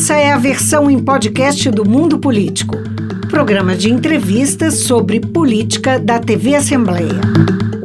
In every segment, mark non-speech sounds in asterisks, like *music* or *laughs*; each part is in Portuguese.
Essa é a versão em podcast do Mundo Político, programa de entrevistas sobre política da TV Assembleia.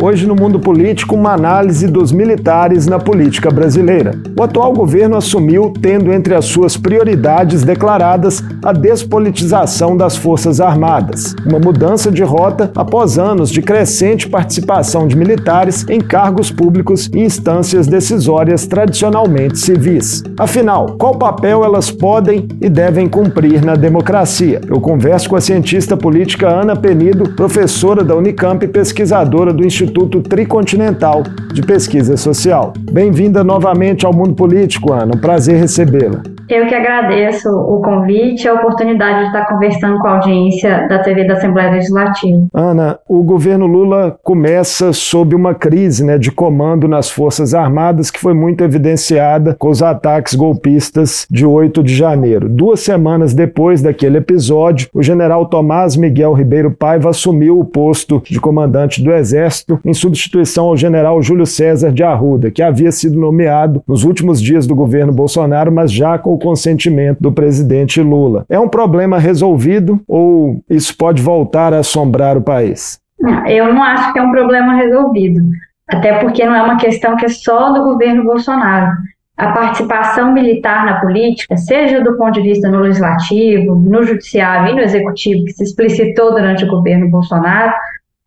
Hoje, no mundo político, uma análise dos militares na política brasileira. O atual governo assumiu, tendo entre as suas prioridades declaradas a despolitização das Forças Armadas, uma mudança de rota após anos de crescente participação de militares em cargos públicos e instâncias decisórias tradicionalmente civis. Afinal, qual papel elas podem e devem cumprir na democracia? Eu converso com a cientista política Ana Penido, professora da Unicamp e pesquisadora do Instituto Instituto Tricontinental de Pesquisa Social. Bem-vinda novamente ao Mundo Político, Ana. Um prazer recebê-la. Eu que agradeço o convite e a oportunidade de estar conversando com a audiência da TV da Assembleia Legislativa. Ana, o governo Lula começa sob uma crise né, de comando nas Forças Armadas que foi muito evidenciada com os ataques golpistas de 8 de janeiro. Duas semanas depois daquele episódio, o general Tomás Miguel Ribeiro Paiva assumiu o posto de comandante do Exército em substituição ao general Júlio César de Arruda, que havia sido nomeado nos últimos dias do governo Bolsonaro, mas já com o consentimento do presidente Lula. É um problema resolvido ou isso pode voltar a assombrar o país? Eu não acho que é um problema resolvido, até porque não é uma questão que é só do governo Bolsonaro. A participação militar na política, seja do ponto de vista no legislativo, no judiciário e no executivo, que se explicitou durante o governo Bolsonaro,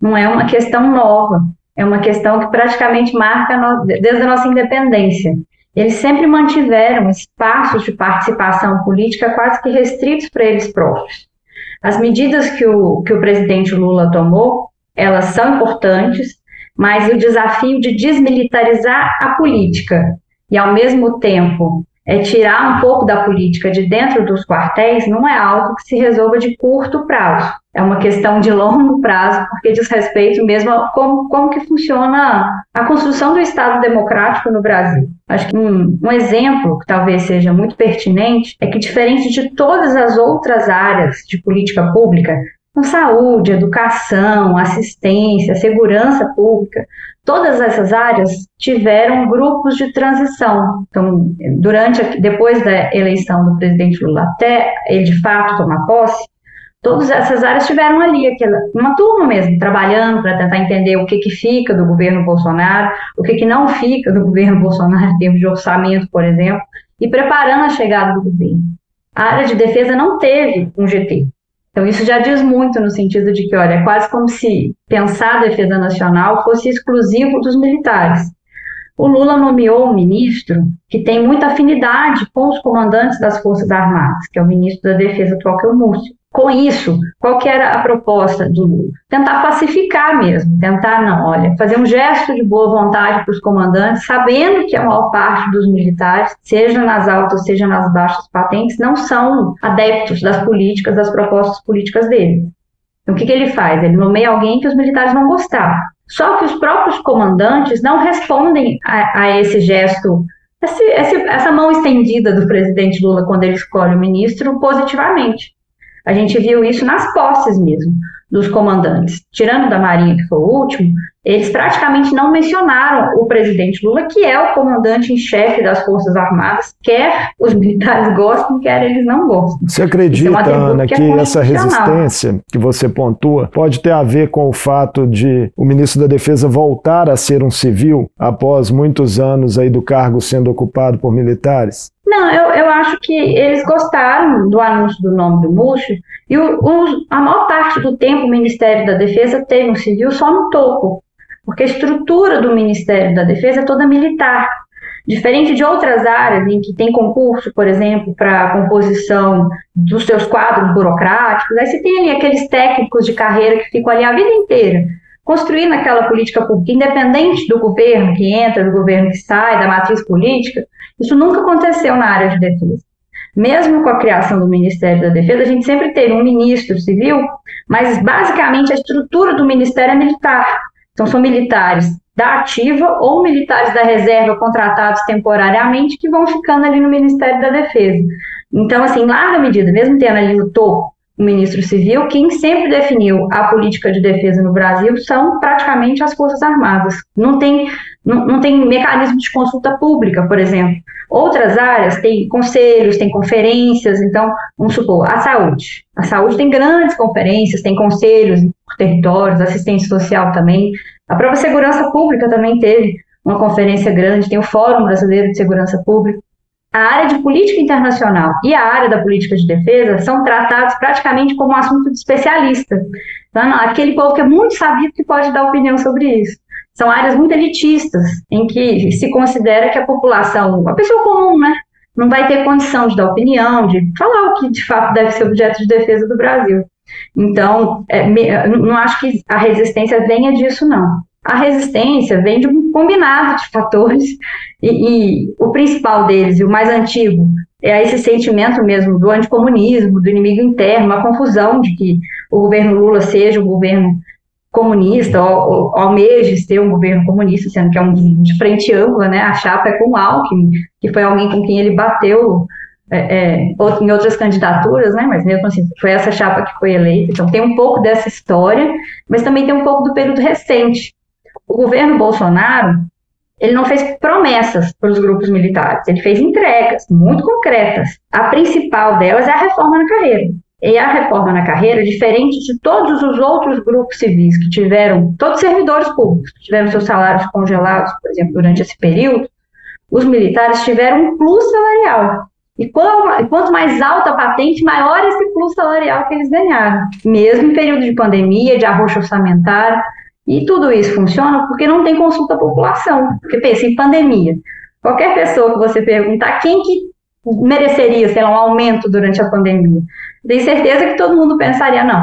não é uma questão nova, é uma questão que praticamente marca desde a nossa independência eles sempre mantiveram espaços de participação política quase que restritos para eles próprios. As medidas que o, que o presidente Lula tomou, elas são importantes, mas o desafio de desmilitarizar a política e, ao mesmo tempo, é tirar um pouco da política de dentro dos quartéis não é algo que se resolva de curto prazo. É uma questão de longo prazo, porque diz respeito mesmo a como, como que funciona a construção do Estado democrático no Brasil. Acho que um, um exemplo que talvez seja muito pertinente é que, diferente de todas as outras áreas de política pública, com saúde, educação, assistência, segurança pública, todas essas áreas tiveram grupos de transição. Então, durante depois da eleição do presidente Lula até ele de fato tomar posse, todas essas áreas tiveram ali aquela, uma turma mesmo trabalhando para tentar entender o que que fica do governo Bolsonaro, o que que não fica do *laughs* governo Bolsonaro em termos de orçamento, por exemplo, e preparando a chegada do governo. A área de defesa não teve um GT. Então, isso já diz muito no sentido de que, olha, é quase como se pensar a defesa nacional fosse exclusivo dos militares. O Lula nomeou um ministro que tem muita afinidade com os comandantes das Forças Armadas, que é o ministro da Defesa atual, que é o Múrcio. Com isso, qual que era a proposta do Lula? Tentar pacificar mesmo, tentar, não, olha, fazer um gesto de boa vontade para os comandantes, sabendo que a maior parte dos militares, seja nas altas, seja nas baixas patentes, não são adeptos das políticas, das propostas políticas dele. Então, o que, que ele faz? Ele nomeia alguém que os militares vão gostar. Só que os próprios comandantes não respondem a, a esse gesto essa mão estendida do presidente Lula quando ele escolhe o ministro positivamente. A gente viu isso nas posses mesmo dos comandantes. Tirando da Marinha, que foi o último, eles praticamente não mencionaram o presidente Lula, que é o comandante em chefe das Forças Armadas, quer os militares gostem, quer eles não gostem. Você acredita, é Ana, que, é que essa resistência que você pontua pode ter a ver com o fato de o ministro da Defesa voltar a ser um civil após muitos anos aí do cargo sendo ocupado por militares? Não, eu, eu acho que eles gostaram do anúncio do nome do Múcio e o, o, a maior parte do tempo o Ministério da Defesa teve um civil só no topo, porque a estrutura do Ministério da Defesa é toda militar. Diferente de outras áreas em que tem concurso, por exemplo, para a composição dos seus quadros burocráticos, aí você tem ali aqueles técnicos de carreira que ficam ali a vida inteira construindo aquela política pública, independente do governo que entra, do governo que sai, da matriz política, isso nunca aconteceu na área de defesa. Mesmo com a criação do Ministério da Defesa, a gente sempre teve um ministro civil, mas basicamente a estrutura do ministério é militar. Então, são militares da ativa ou militares da reserva contratados temporariamente que vão ficando ali no Ministério da Defesa. Então, assim, em larga medida, mesmo tendo ali no topo o ministro civil, quem sempre definiu a política de defesa no Brasil são praticamente as Forças Armadas. Não tem não, não tem mecanismo de consulta pública, por exemplo. Outras áreas têm conselhos, têm conferências, então, vamos supor, a saúde. A saúde tem grandes conferências, tem conselhos por territórios, assistência social também. A própria segurança pública também teve uma conferência grande, tem o Fórum Brasileiro de Segurança Pública. A área de política internacional e a área da política de defesa são tratados praticamente como um assunto de especialista. Então, aquele povo que é muito sabido que pode dar opinião sobre isso são áreas muito elitistas, em que se considera que a população, a pessoa comum, né, não vai ter condição de dar opinião, de falar o que de fato deve ser objeto de defesa do Brasil. Então, é, me, não acho que a resistência venha disso, não. A resistência vem de um combinado de fatores, e, e o principal deles, e o mais antigo, é esse sentimento mesmo do anticomunismo, do inimigo interno, uma confusão de que o governo Lula seja o governo comunista, ou, ou almeja ser um governo comunista, sendo que é um de frente ampla, né? A chapa é com Alckmin, que foi alguém com quem ele bateu é, é, em outras candidaturas, né? Mas mesmo assim, foi essa chapa que foi eleita. Então tem um pouco dessa história, mas também tem um pouco do período recente. O governo Bolsonaro ele não fez promessas para os grupos militares, ele fez entregas muito concretas. A principal delas é a reforma na carreira. E a reforma na carreira, diferente de todos os outros grupos civis que tiveram, todos os servidores públicos que tiveram seus salários congelados, por exemplo, durante esse período, os militares tiveram um plus salarial. E quanto mais alta a patente, maior esse plus salarial que eles ganharam, mesmo em período de pandemia, de arroxo orçamentário. E tudo isso funciona porque não tem consulta à população. Porque pensa em pandemia. Qualquer pessoa que você perguntar quem que mereceria, sei lá, um aumento durante a pandemia. Tenho certeza que todo mundo pensaria, não,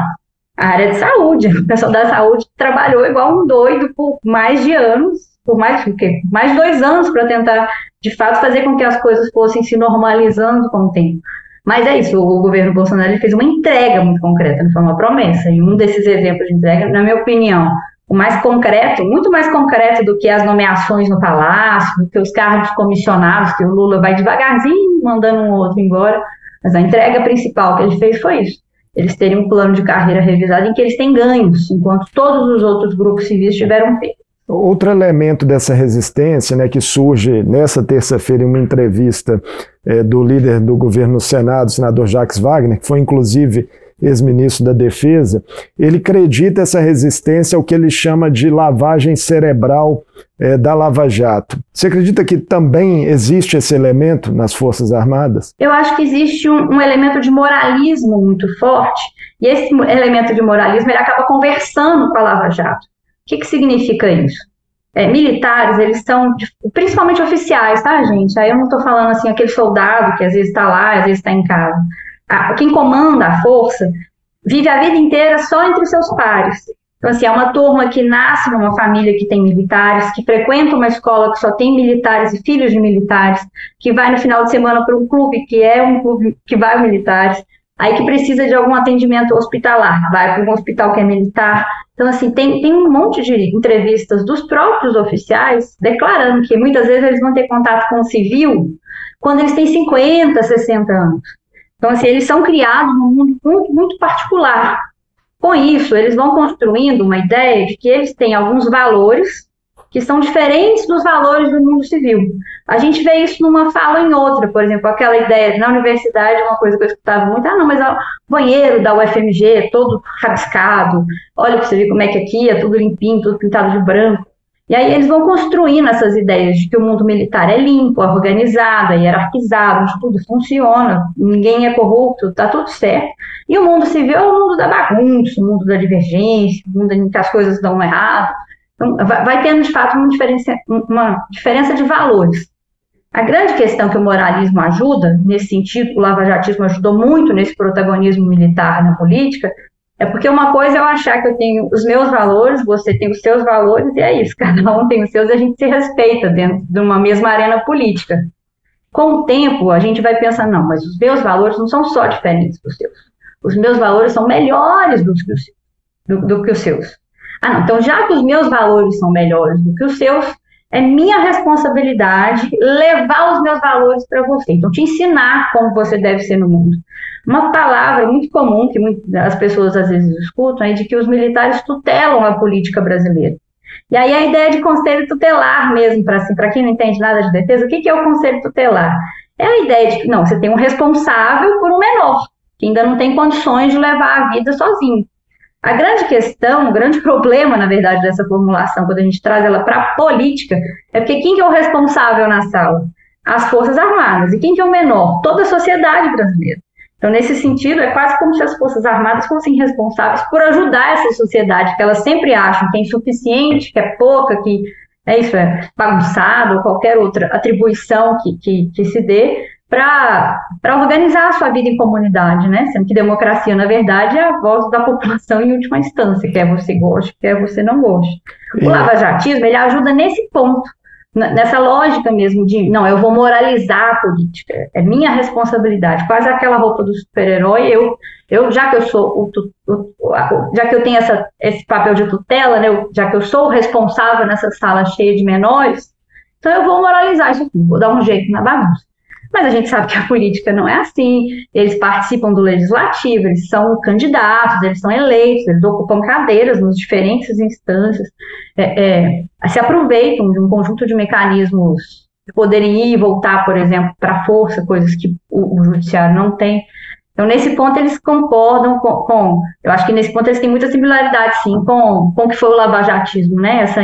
a área de saúde, o pessoal da saúde trabalhou igual um doido por mais de anos, por mais, o quê? mais de dois anos para tentar, de fato, fazer com que as coisas fossem se normalizando com o tempo. Mas é isso, o governo Bolsonaro fez uma entrega muito concreta, não foi uma promessa. E um desses exemplos de entrega, na minha opinião, mais concreto, muito mais concreto do que as nomeações no palácio, do que os cargos comissionados, que o Lula vai devagarzinho mandando um outro embora. Mas a entrega principal que ele fez foi isso. Eles terem um plano de carreira revisado em que eles têm ganhos, enquanto todos os outros grupos civis tiveram perda. Outro elemento dessa resistência, né, que surge nessa terça-feira em uma entrevista é, do líder do governo no Senado, o senador Jacques Wagner, que foi inclusive ex-ministro da Defesa, ele acredita essa resistência ao que ele chama de lavagem cerebral é, da Lava Jato. Você acredita que também existe esse elemento nas Forças Armadas? Eu acho que existe um, um elemento de moralismo muito forte, e esse elemento de moralismo ele acaba conversando com a Lava Jato. O que, que significa isso? É, militares, eles são, principalmente oficiais, tá, gente? Aí eu não estou falando assim, aquele soldado que às vezes está lá, às vezes está em casa quem comanda a força vive a vida inteira só entre seus pares. Então, assim, é uma turma que nasce numa família que tem militares, que frequenta uma escola que só tem militares e filhos de militares, que vai no final de semana para um clube que é um clube que vai militares, aí que precisa de algum atendimento hospitalar, vai para um hospital que é militar. Então, assim, tem, tem um monte de entrevistas dos próprios oficiais declarando que muitas vezes eles vão ter contato com o civil quando eles têm 50, 60 anos. Então, assim, eles são criados num mundo muito, muito particular. Com isso, eles vão construindo uma ideia de que eles têm alguns valores que são diferentes dos valores do mundo civil. A gente vê isso numa fala em outra, por exemplo, aquela ideia na universidade, uma coisa que eu escutava muito, ah, não, mas o banheiro da UFMG é todo rabiscado, olha para você ver como é que aqui é tudo limpinho, tudo pintado de branco. E aí eles vão construindo essas ideias de que o mundo militar é limpo, é organizado, é hierarquizado, onde tudo funciona, ninguém é corrupto, está tudo certo. E o mundo civil é o mundo da bagunça, o mundo da divergência, o mundo em que as coisas dão errado. Então, vai tendo, de fato, uma diferença, uma diferença de valores. A grande questão que o moralismo ajuda, nesse sentido, o lavajatismo ajudou muito nesse protagonismo militar na política, é porque uma coisa é eu achar que eu tenho os meus valores, você tem os seus valores, e é isso, *laughs* cada um tem os seus e a gente se respeita dentro de uma mesma arena política. Com o tempo, a gente vai pensar, não, mas os meus valores não são só diferentes dos seus. Os meus valores são melhores do que os, do, do que os seus. Ah, não, então já que os meus valores são melhores do que os seus, é minha responsabilidade levar os meus valores para você. Então, te ensinar como você deve ser no mundo. Uma palavra muito comum que as pessoas às vezes escutam é de que os militares tutelam a política brasileira. E aí a ideia de conselho tutelar mesmo, para assim, quem não entende nada de defesa, o que, que é o conselho tutelar? É a ideia de que, não, você tem um responsável por um menor, que ainda não tem condições de levar a vida sozinho. A grande questão, o grande problema, na verdade, dessa formulação, quando a gente traz ela para a política, é porque quem que é o responsável na sala? As Forças Armadas. E quem que é o menor? Toda a sociedade brasileira. Então, nesse sentido, é quase como se as Forças Armadas fossem responsáveis por ajudar essa sociedade, que elas sempre acham que é insuficiente, que é pouca, que é isso, é bagunçado, ou qualquer outra atribuição que, que, que se dê para organizar a sua vida em comunidade, né? Sendo que democracia, na verdade, é a voz da população em última instância, quer você goste, quer você não goste. O lavajatismo, ele ajuda nesse ponto, nessa lógica mesmo de, não, eu vou moralizar a política, é minha responsabilidade, quase aquela roupa do super-herói, eu, eu, já que eu sou, o, o, já que eu tenho essa, esse papel de tutela, né, eu, já que eu sou o responsável nessa sala cheia de menores, então eu vou moralizar isso aqui, vou dar um jeito na bagunça. Mas a gente sabe que a política não é assim. Eles participam do legislativo, eles são candidatos, eles são eleitos, eles ocupam cadeiras nas diferentes instâncias, é, é, se aproveitam de um conjunto de mecanismos que poderiam ir e voltar, por exemplo, para a força, coisas que o, o, judiciário não tem. Então, nesse ponto, eles concordam com, com, Eu acho que nesse ponto eles têm muita similaridade, sim, com, com o que foi o lavajatismo, né? Essa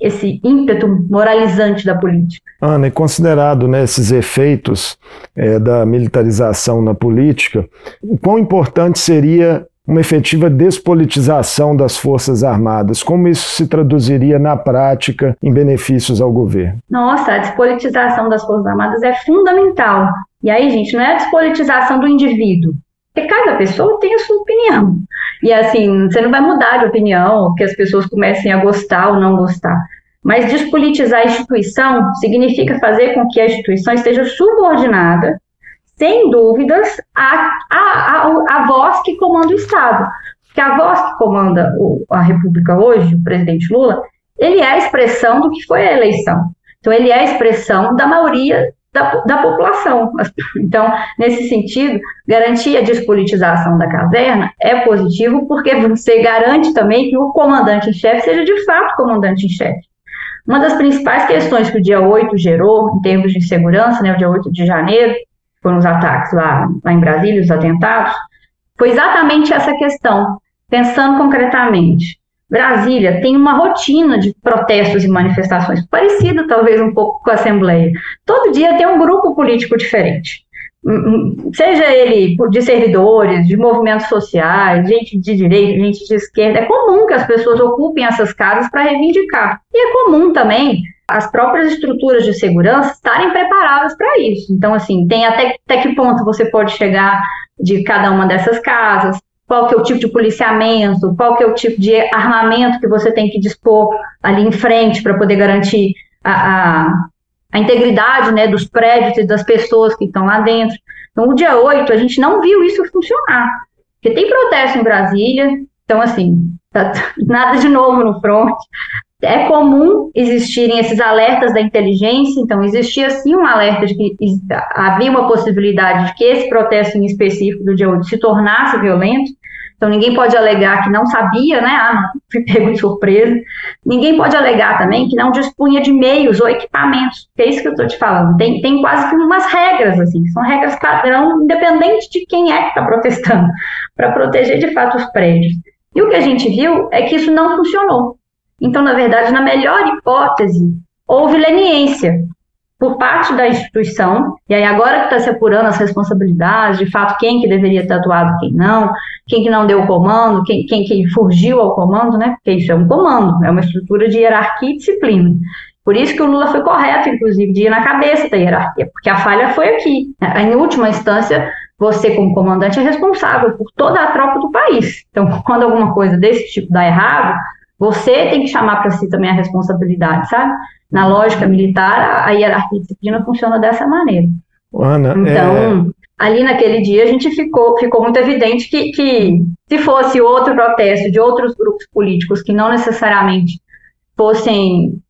esse ímpeto moralizante da política. Ana, e considerado né, esses efeitos é, da militarização na política, o quão importante seria uma efetiva despolitização das Forças Armadas? Como isso se traduziria na prática em benefícios ao governo? Nossa, a despolitização das Forças Armadas é fundamental. E aí, gente, não é a despolitização do indivíduo, porque cada pessoa tem a sua opinião. E assim, você não vai mudar de opinião, que as pessoas comecem a gostar ou não gostar. Mas despolitizar a instituição significa fazer com que a instituição esteja subordinada, sem dúvidas, à, à, à, à voz que comanda o Estado. Porque a voz que comanda o, a República hoje, o presidente Lula, ele é a expressão do que foi a eleição. Então, ele é a expressão da maioria da, da população. Então, nesse sentido, garantir a despolitização da caserna é positivo porque você garante também que o comandante em chefe seja de fato comandante em chefe. Uma das principais questões que o dia 8 gerou, em termos de segurança, né, o dia 8 de janeiro, foram os ataques lá, lá em Brasília, os atentados, foi exatamente essa questão, pensando concretamente. Brasília tem uma rotina de protestos e manifestações, parecida talvez um pouco com a Assembleia. Todo dia tem um grupo político diferente. Hum, hum, seja ele de servidores, de movimentos sociais, gente de direita, gente de esquerda, é comum que as pessoas ocupem essas casas para reivindicar. E é comum também as próprias estruturas de segurança estarem preparadas para isso. Então, assim, tem até, até que ponto você pode chegar de cada uma dessas casas, qual que é o tipo de policiamento, qual que é o tipo de armamento que você tem que dispor ali em frente para poder garantir a, a, a, integridade né, dos prédios e das pessoas que estão lá dentro. Então, o dia 8, a gente não viu isso funcionar, porque tem protesto em Brasília, então, assim, tá, *laughs* nada de novo no front, é comum existirem esses alertas da inteligência, então existia sim um alerta de que havia uma possibilidade de que esse protesto em específico do dia 8 se tornasse violento, então ninguém pode alegar que não sabia, né, ah, não, *laughs* fui pego de surpresa, ninguém pode alegar também que não dispunha de meios ou equipamentos, é isso que eu estou te falando, tem, tem quase que umas regras, assim, são regras padrão, independente de quem é que está protestando, *laughs* para proteger de fato os prédios. E o que a gente viu é que isso não funcionou. Então, na verdade, na melhor hipótese, houve leniência por parte da instituição, e aí agora que está se apurando as responsabilidades, de fato, quem que deveria ter atuado, quem não, quem que não deu o comando, quem, quem que fugiu ao comando, né? Porque isso é um comando, é uma estrutura de hierarquia e disciplina. Por isso que o Lula foi correto, inclusive, de ir na cabeça da hierarquia, porque a falha foi aqui. Em última instância, você, como comandante, é responsável por toda a tropa do país. Então, quando alguma coisa desse tipo dá errado, você tem que chamar para si também a responsabilidade, sabe? Na lógica militar, a hierarquia de disciplina funciona dessa maneira. Ana, então, é... ali naquele dia a gente ficou, ficou muito evidente que, que se fosse outro protesto de outros grupos políticos que não necessariamente fossem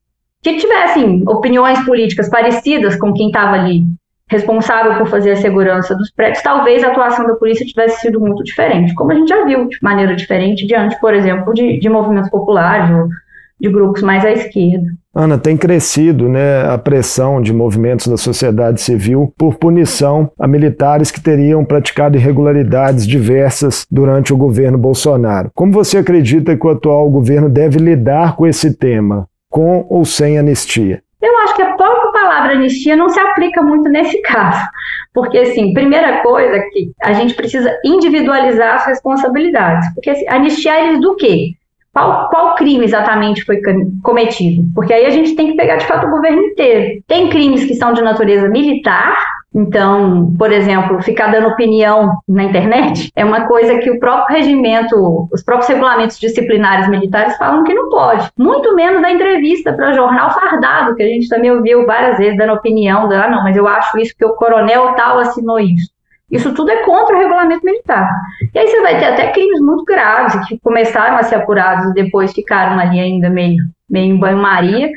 que tivessem opiniões políticas parecidas com quem estava ali responsável por fazer a segurança dos prédios, talvez a atuação da polícia tivesse sido muito diferente, como a gente já viu de maneira diferente diante, por exemplo, de, de movimentos populares ou, de grupos mais à esquerda. Ana, tem crescido né, a pressão de movimentos da sociedade civil por punição a militares que teriam praticado irregularidades diversas durante o governo Bolsonaro. Como você acredita que o atual governo deve lidar com esse tema, com ou sem anistia? Eu acho que a própria palavra anistia não se aplica muito nesse *laughs* caso. Porque, assim, primeira coisa que a gente precisa individualizar as responsabilidades. Porque assim, anistiar eles do quê? Qual, qual crime exatamente foi cometido? Porque aí a gente tem que pegar de fato o governo inteiro. Tem crimes que são de natureza militar, então, por exemplo, ficar dando opinião na internet é uma coisa que o próprio regimento, os próprios regulamentos disciplinares militares falam que não pode. Muito menos da entrevista para jornal fardado, que a gente também ouviu várias vezes dando opinião, ah, não, mas eu acho isso que o coronel tal assinou isso. Isso tudo é contra o regulamento militar. E aí você vai ter até crimes muito graves, que começaram a ser apurados e depois ficaram ali ainda meio, meio em banho-maria,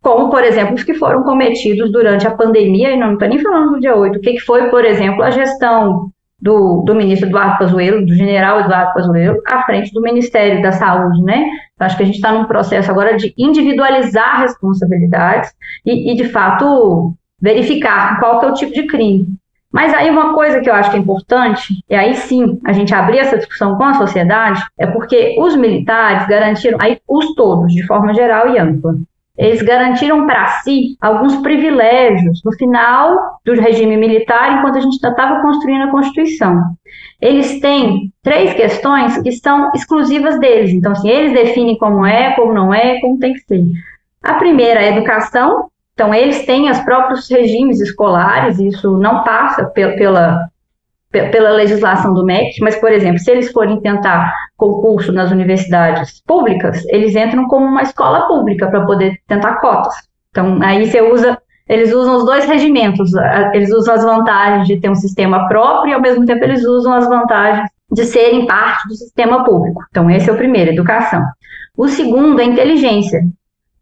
como, por exemplo, os que foram cometidos durante a pandemia, e não estou nem falando do dia 8, o que, que foi, por exemplo, a gestão do, do ministro Eduardo Pazuello, do general Eduardo Pazuello, à frente do Ministério da Saúde, né? Então, acho que a gente está num processo agora de individualizar responsabilidades e, e, de fato, verificar qual que é o tipo de crime. Mas aí uma coisa que eu acho que é importante, e aí sim a gente abrir essa discussão com a sociedade, é porque os militares garantiram, aí os todos, de forma geral e ampla, eles garantiram para si alguns privilégios no final do regime militar, enquanto a gente estava construindo a Constituição. Eles têm três questões que são exclusivas deles. Então, assim, eles definem como é, como não é, como tem que ser. A primeira é a educação, então, eles têm os próprios regimes escolares, isso não passa pela, pela legislação do MEC, mas, por exemplo, se eles forem tentar concurso nas universidades públicas, eles entram como uma escola pública para poder tentar cotas. Então, aí você usa, eles usam os dois regimentos, eles usam as vantagens de ter um sistema próprio e, ao mesmo tempo, eles usam as vantagens de serem parte do sistema público. Então, esse é o primeiro, educação. O segundo é inteligência.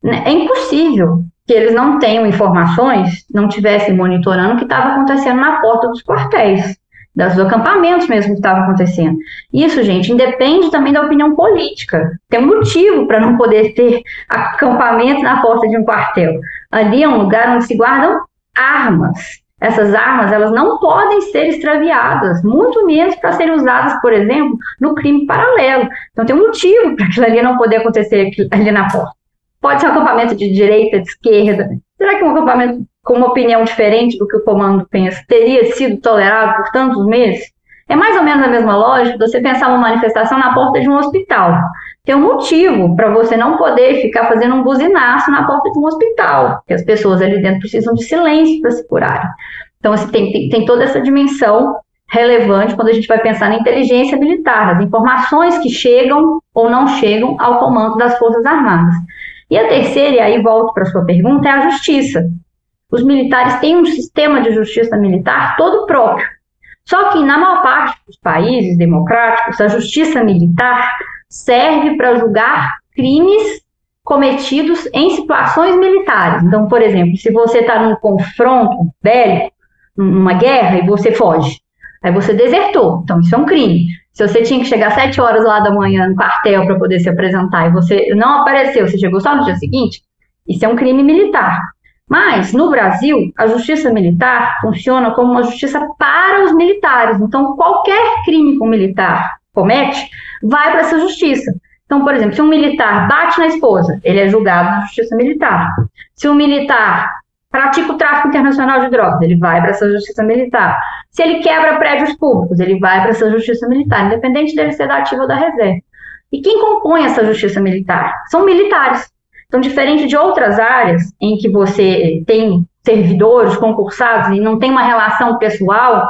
É impossível que eles não tenham informações, não tivessem monitorando o que estava acontecendo na porta dos quartéis, dos acampamentos mesmo que estava acontecendo. Isso, gente, independe também da opinião política. Tem um motivo para não poder ter acampamento na porta de um quartel. Ali é um lugar onde se guardam armas. Essas armas, elas não podem ser extraviadas, muito menos para serem usadas, por exemplo, no crime paralelo. Então tem um motivo para aquilo ali não poder acontecer ali na porta. Pode ser um acampamento de direita, de esquerda. Será que um acampamento com uma opinião diferente do que o comando pensa teria sido tolerado por tantos meses? É mais ou menos a mesma lógica você pensar uma manifestação na porta de um hospital. Tem um motivo para você não poder ficar fazendo um buzinaço na porta de um hospital, porque as pessoas ali dentro precisam de silêncio para se curarem. Então, assim, tem, tem, tem toda essa dimensão relevante quando a gente vai pensar na inteligência militar, nas informações que chegam ou não chegam ao comando das Forças Armadas. E a terceira, e aí volto para a sua pergunta, é a justiça. Os militares têm um sistema de justiça militar todo próprio. Só que, na maior parte dos países democráticos, a justiça militar serve para julgar crimes cometidos em situações militares. Então, por exemplo, se você está num confronto bélico, numa guerra, e você foge, aí você desertou, então isso é um crime. Se você tinha que chegar às 7 horas lá da manhã no quartel para poder se apresentar e você não apareceu, você chegou só no dia seguinte, isso é um crime militar. Mas, no Brasil, a justiça militar funciona como uma justiça para os militares. Então, qualquer crime que um militar comete vai para essa justiça. Então, por exemplo, se um militar bate na esposa, ele é julgado na justiça militar. Se um militar pratica o tráfico internacional de drogas, ele vai para essa justiça militar. Se ele quebra prédios públicos, ele vai para essa justiça militar, independente dele ser da ativa ou da reserva. E quem compõe essa justiça militar? São militares. Então, diferente de outras áreas em que você tem servidores concursados e não tem uma relação pessoal,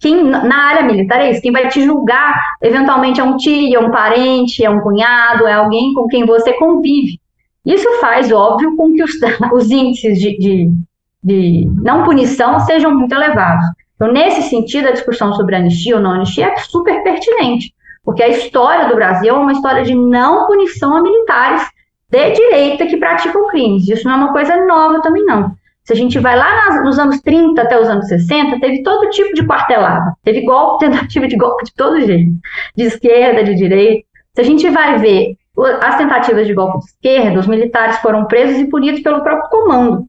quem na área militar é isso, quem vai te julgar eventualmente é um tio, é um parente, é um cunhado, é alguém com quem você convive. Isso faz, óbvio, com que os, *laughs* os índices de, de, de, não punição sejam muito elevados. Então, nesse sentido, a discussão sobre anistia ou não anistia é super pertinente, porque a história do Brasil é uma história de não punição a militares de direita que praticam crimes. Isso não é uma coisa nova também, não. Se a gente vai lá nos anos 30 até os anos 60, teve todo tipo de quartelada. Teve golpe, *laughs* tentativa de golpe de todo jeito. De esquerda, de direita. Se a gente vai ver as tentativas de golpe de esquerda, os militares foram presos e punidos pelo próprio comando.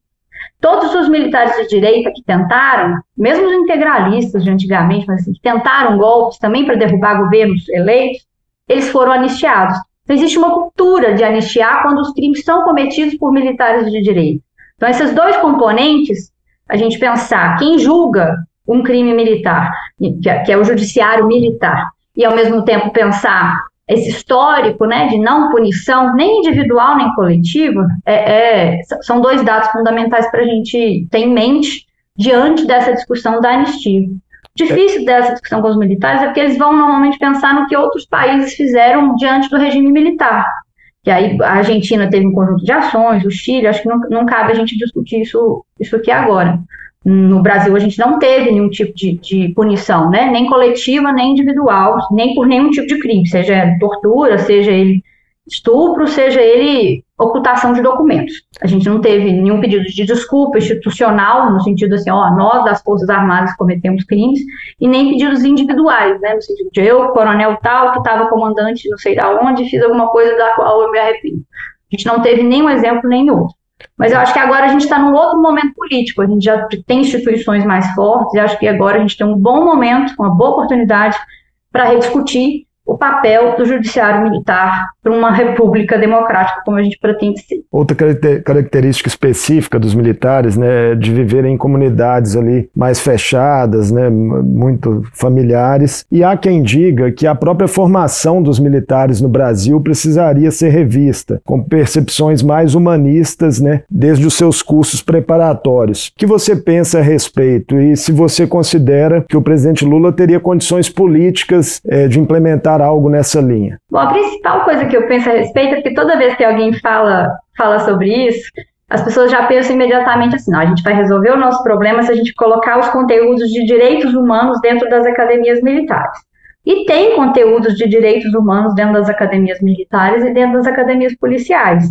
Todos os militares de direita que tentaram, mesmo os integralistas de antigamente, mas assim, que tentaram golpes também para derrubar governos eleitos, eles foram anistiados. Então, existe uma cultura de anistiar quando os crimes são cometidos por militares de direita. Então, esses dois componentes, a gente pensar quem julga um crime militar, que é o judiciário militar, e ao mesmo tempo pensar esse histórico né, de não punição, nem individual nem coletiva, é, é, são dois dados fundamentais para a gente ter em mente diante dessa discussão da anistia. Difícil dessa discussão com os militares é porque eles vão normalmente pensar no que outros países fizeram diante do regime militar. Que aí a Argentina teve um conjunto de ações, o Chile, acho que não, não cabe a gente discutir isso, isso aqui agora no Brasil a gente não teve nenhum tipo de, de, punição, né? nem coletiva, nem individual, nem por nenhum tipo de crime, seja tortura, seja ele estupro, seja ele ocultação de documentos. A gente não teve nenhum pedido de desculpa institucional, no sentido assim, ó, nós das Forças Armadas cometemos crimes, e nem pedidos individuais, né, no sentido de eu, coronel tal, que estava comandante não sei da onde, fiz alguma coisa da qual eu me arrependo. A gente não teve nenhum exemplo, nem outro. Mas eu acho que agora a gente está num outro momento político, a gente já tem instituições mais fortes, e acho que agora a gente tem um bom momento, uma boa oportunidade para rediscutir o papel do judiciário militar para uma república democrática como a gente pretende ser. Outra característica específica dos militares, né, é de viver em comunidades ali mais fechadas, né, muito familiares. E há quem diga que a própria formação dos militares no Brasil precisaria ser revista, com percepções mais humanistas, né, desde os seus cursos preparatórios. O que você pensa a respeito e se você considera que o presidente Lula teria condições políticas é, de implementar algo nessa linha? Bom, a principal coisa que eu penso a respeito é que toda vez que alguém fala, fala sobre isso, as pessoas já pensam imediatamente assim: não, a gente vai resolver o nosso problema se a gente colocar os conteúdos de direitos humanos dentro das academias militares. E tem conteúdos de direitos humanos dentro das academias militares e dentro das academias policiais.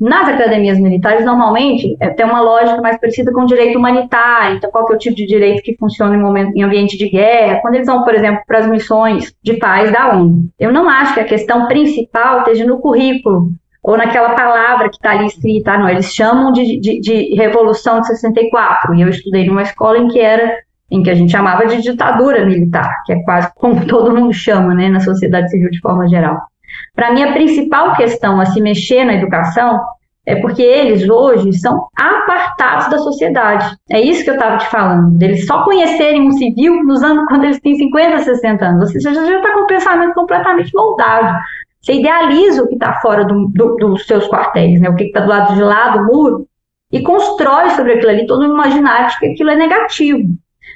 Nas academias militares, normalmente, é, tem uma lógica mais parecida com direito humanitário. Então, qual que é o tipo de direito que funciona em, momento, em ambiente de guerra? Quando eles vão, por exemplo, para as missões de paz da ONU. Eu não acho que a questão principal esteja no currículo ou naquela palavra que está ali escrita. Não, eles chamam de, de, de Revolução de 64. E eu estudei numa escola em que era em que a gente chamava de ditadura militar, que é quase como *laughs* todo mundo chama, né, na sociedade civil de forma geral. Para mim, a principal questão a se mexer na educação é porque eles hoje são apartados da sociedade. É isso que eu estava te falando, deles só conhecerem um civil nos anos quando eles têm 50, 60 anos. Você já está com o pensamento completamente moldado. Você idealiza o que está fora do, do, dos seus quartéis, né? o que está do lado de lá do muro, e constrói sobre aquilo ali todo um imaginário de que aquilo é negativo.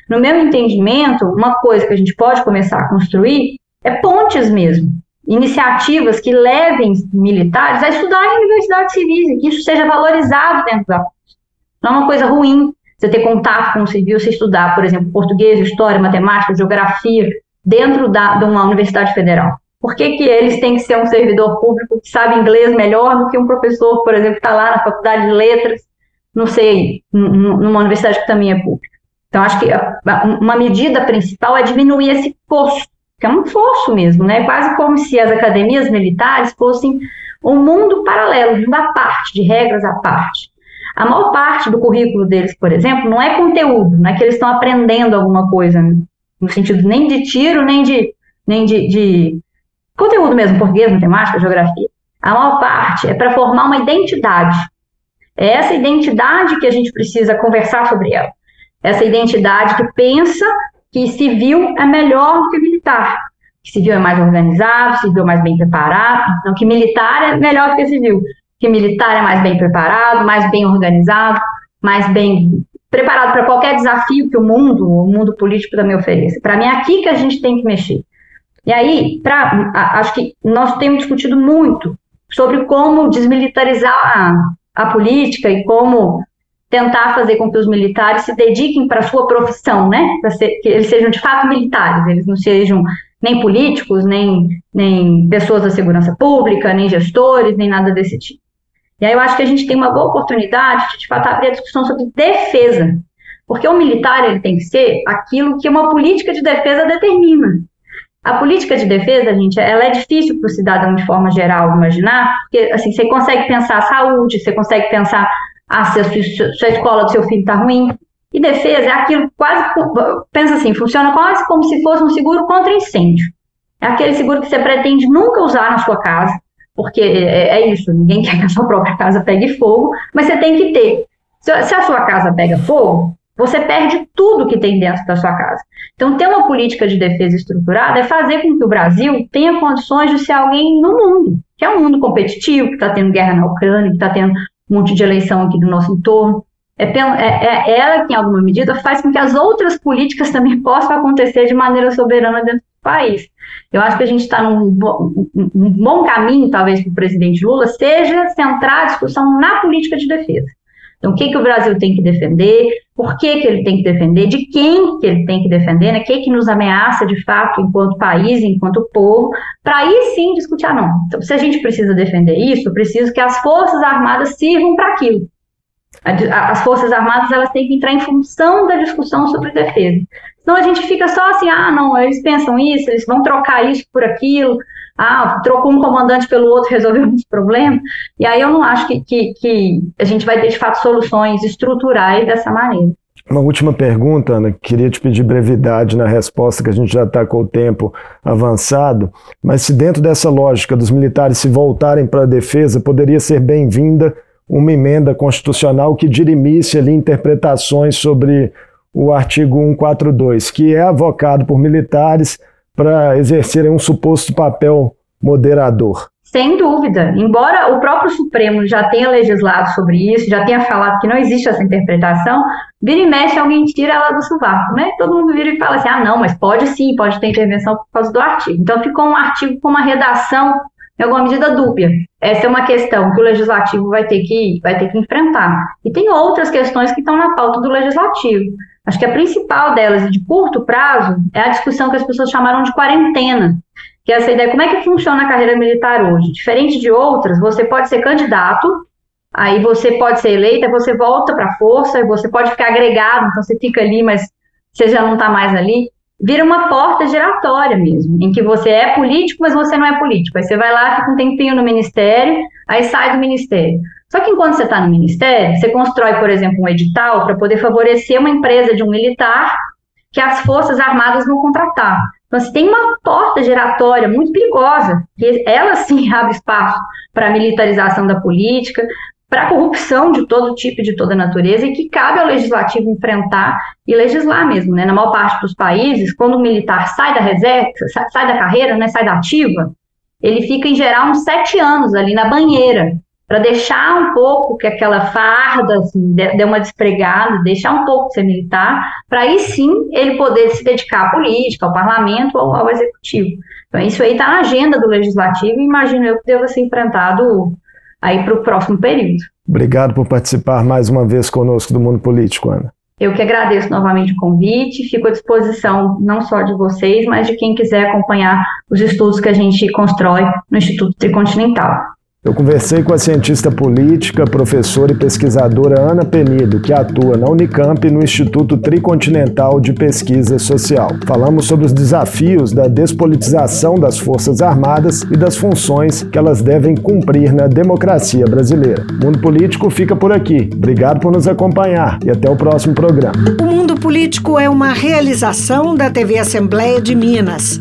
No meu entendimento, uma coisa que a gente pode começar a construir é pontes mesmo iniciativas que levem militares a estudar em universidades civis e que isso seja valorizado dentro da Não é uma coisa ruim você ter contato com o civil, você estudar, por exemplo, português, história, matemática, geografia, dentro da, de uma universidade federal. Por que, que eles têm que ser um servidor público que sabe inglês melhor do que um professor, por exemplo, que está lá na faculdade de letras, não sei, numa universidade que também é pública? Então, acho que uma medida principal é diminuir esse custo é um fosso mesmo, né? Quase como se as academias militares fossem um mundo paralelo, de uma parte, de regras à parte. A maior parte do currículo deles, por exemplo, não é conteúdo, não é que eles estão aprendendo alguma coisa, no sentido nem de tiro, nem de, nem de, de conteúdo mesmo, português, matemática, geografia. A maior parte é para formar uma identidade. É essa identidade que a gente precisa conversar sobre ela. Essa identidade que pensa que civil é melhor que militar. Que civil é mais organizado, civil é mais bem preparado, não que militar é melhor que civil. Que militar é mais bem preparado, mais bem organizado, mais bem preparado para qualquer desafio que o mundo, o mundo político também ofereça. Para mim é aqui que a gente tem que mexer. E aí, pra, acho que nós temos discutido muito sobre como desmilitarizar a, a política e como tentar fazer com que os militares se dediquem para a sua profissão, né? Ser, que eles sejam de fato militares, eles não sejam nem políticos, nem, nem pessoas da segurança pública, nem gestores, nem nada desse tipo. E aí eu acho que a gente tem uma boa oportunidade de, de fato, abrir a discussão sobre defesa. Porque o militar ele tem que ser aquilo que uma política de defesa determina. A política de defesa, gente, ela é difícil para o cidadão de forma geral imaginar, porque assim, você consegue pensar a saúde, você consegue pensar ah, se a sua, sua escola do seu filho está ruim. E defesa é aquilo quase, pensa assim, funciona quase como se fosse um seguro contra incêndio. É aquele seguro que você pretende nunca usar na sua casa, porque é, é isso, ninguém *laughs* quer que a sua própria casa pegue fogo, mas você tem que ter. Se, se a sua casa pega fogo, você perde tudo que tem dentro da sua casa. Então, ter uma política de defesa estruturada é fazer com que o Brasil tenha condições de ser alguém no mundo, que é um mundo competitivo, que está tendo guerra na Ucrânia, que está tendo um monte de eleição aqui do nosso entorno. É, é, é, ela que, em alguma medida, faz com que as outras políticas também *laughs* possam acontecer de maneira soberana dentro do país. Eu acho que a gente está num, um bom caminho, talvez, para o presidente Lula, seja centrar a discussão na política de defesa. Então, o que, que o Brasil tem que defender, por que, que ele tem que defender, de quem que ele tem que defender, né? o que, que nos ameaça de fato enquanto país, enquanto povo, para aí sim discutir, ah, não, então, se a gente precisa defender isso, preciso que as Forças Armadas sirvam para aquilo. As Forças Armadas elas têm que entrar em função da discussão sobre defesa. Senão a gente fica só assim, ah, não, eles pensam isso, eles vão trocar isso por aquilo, ah, trocou um comandante pelo outro, *laughs* resolveu um problema. E aí eu não acho que, que, que a gente vai ter, de fato, soluções estruturais dessa maneira. Uma última pergunta, Ana. Queria te pedir brevidade na resposta, que a gente já está com o tempo avançado. Mas se dentro dessa lógica dos militares se voltarem para a defesa, poderia ser bem-vinda uma emenda constitucional que dirimisse ali interpretações sobre o artigo 142, que é avocado por militares para exercerem um suposto papel moderador. Sem dúvida. Embora o próprio Supremo já tenha legislado sobre isso, já tenha falado que não existe essa interpretação, vira e mexe, alguém tira ela do sovaco, né? Todo mundo vira e fala assim: ah, não, mas pode sim, pode ter intervenção por causa do artigo. Então ficou um artigo com uma redação, em alguma medida, dúbia. Essa é uma questão que o legislativo vai ter que, vai ter que enfrentar. E tem outras questões que estão na pauta do legislativo. Acho que a principal delas, de curto prazo, é a discussão que as pessoas chamaram de quarentena, que é essa ideia, como é que funciona a carreira militar hoje? Diferente de outras, você pode ser candidato, aí você pode ser eleito, você volta para a força, você pode ficar agregado, então você fica ali, mas você já não está mais ali. Vira uma porta giratória mesmo, em que você é político, mas você não é político. Aí você vai lá, fica um tempinho no ministério, aí sai do ministério. Só que enquanto você está no ministério, você constrói, por exemplo, um edital para poder favorecer uma empresa de um militar que as Forças Armadas vão contratar. Então, você tem uma porta giratória muito perigosa, que ela *laughs* sim abre espaço para a militarização da política, para a corrupção de todo tipo e de toda natureza, e que cabe ao legislativo enfrentar e legislar mesmo. Né? Na maior parte dos países, quando o militar sai da reserva, sai da carreira, né, sai da ativa, ele fica, em geral, uns sete anos ali na banheira, para deixar um pouco que aquela farda assim, dê uma despregada, deixar um pouco de ser militar, para aí sim ele poder se dedicar à política, ao parlamento ou ao executivo. Então isso aí está na agenda do legislativo e imagino eu que deva ser enfrentado aí para o próximo período. Obrigado por participar mais uma vez conosco do Mundo Político, Ana. Eu que agradeço novamente o convite, fico à disposição não só de vocês, mas de quem quiser acompanhar os estudos que a gente constrói no Instituto Tricontinental. Eu conversei com a cientista política, professora e pesquisadora Ana Penido, que atua na Unicamp no Instituto Tricontinental de Pesquisa Social. Falamos sobre os desafios da despolitização das Forças Armadas e das funções que elas devem cumprir na democracia brasileira. O Mundo Político fica por aqui. Obrigado por nos acompanhar e até o próximo programa. O Mundo Político é uma realização da TV Assembleia de Minas.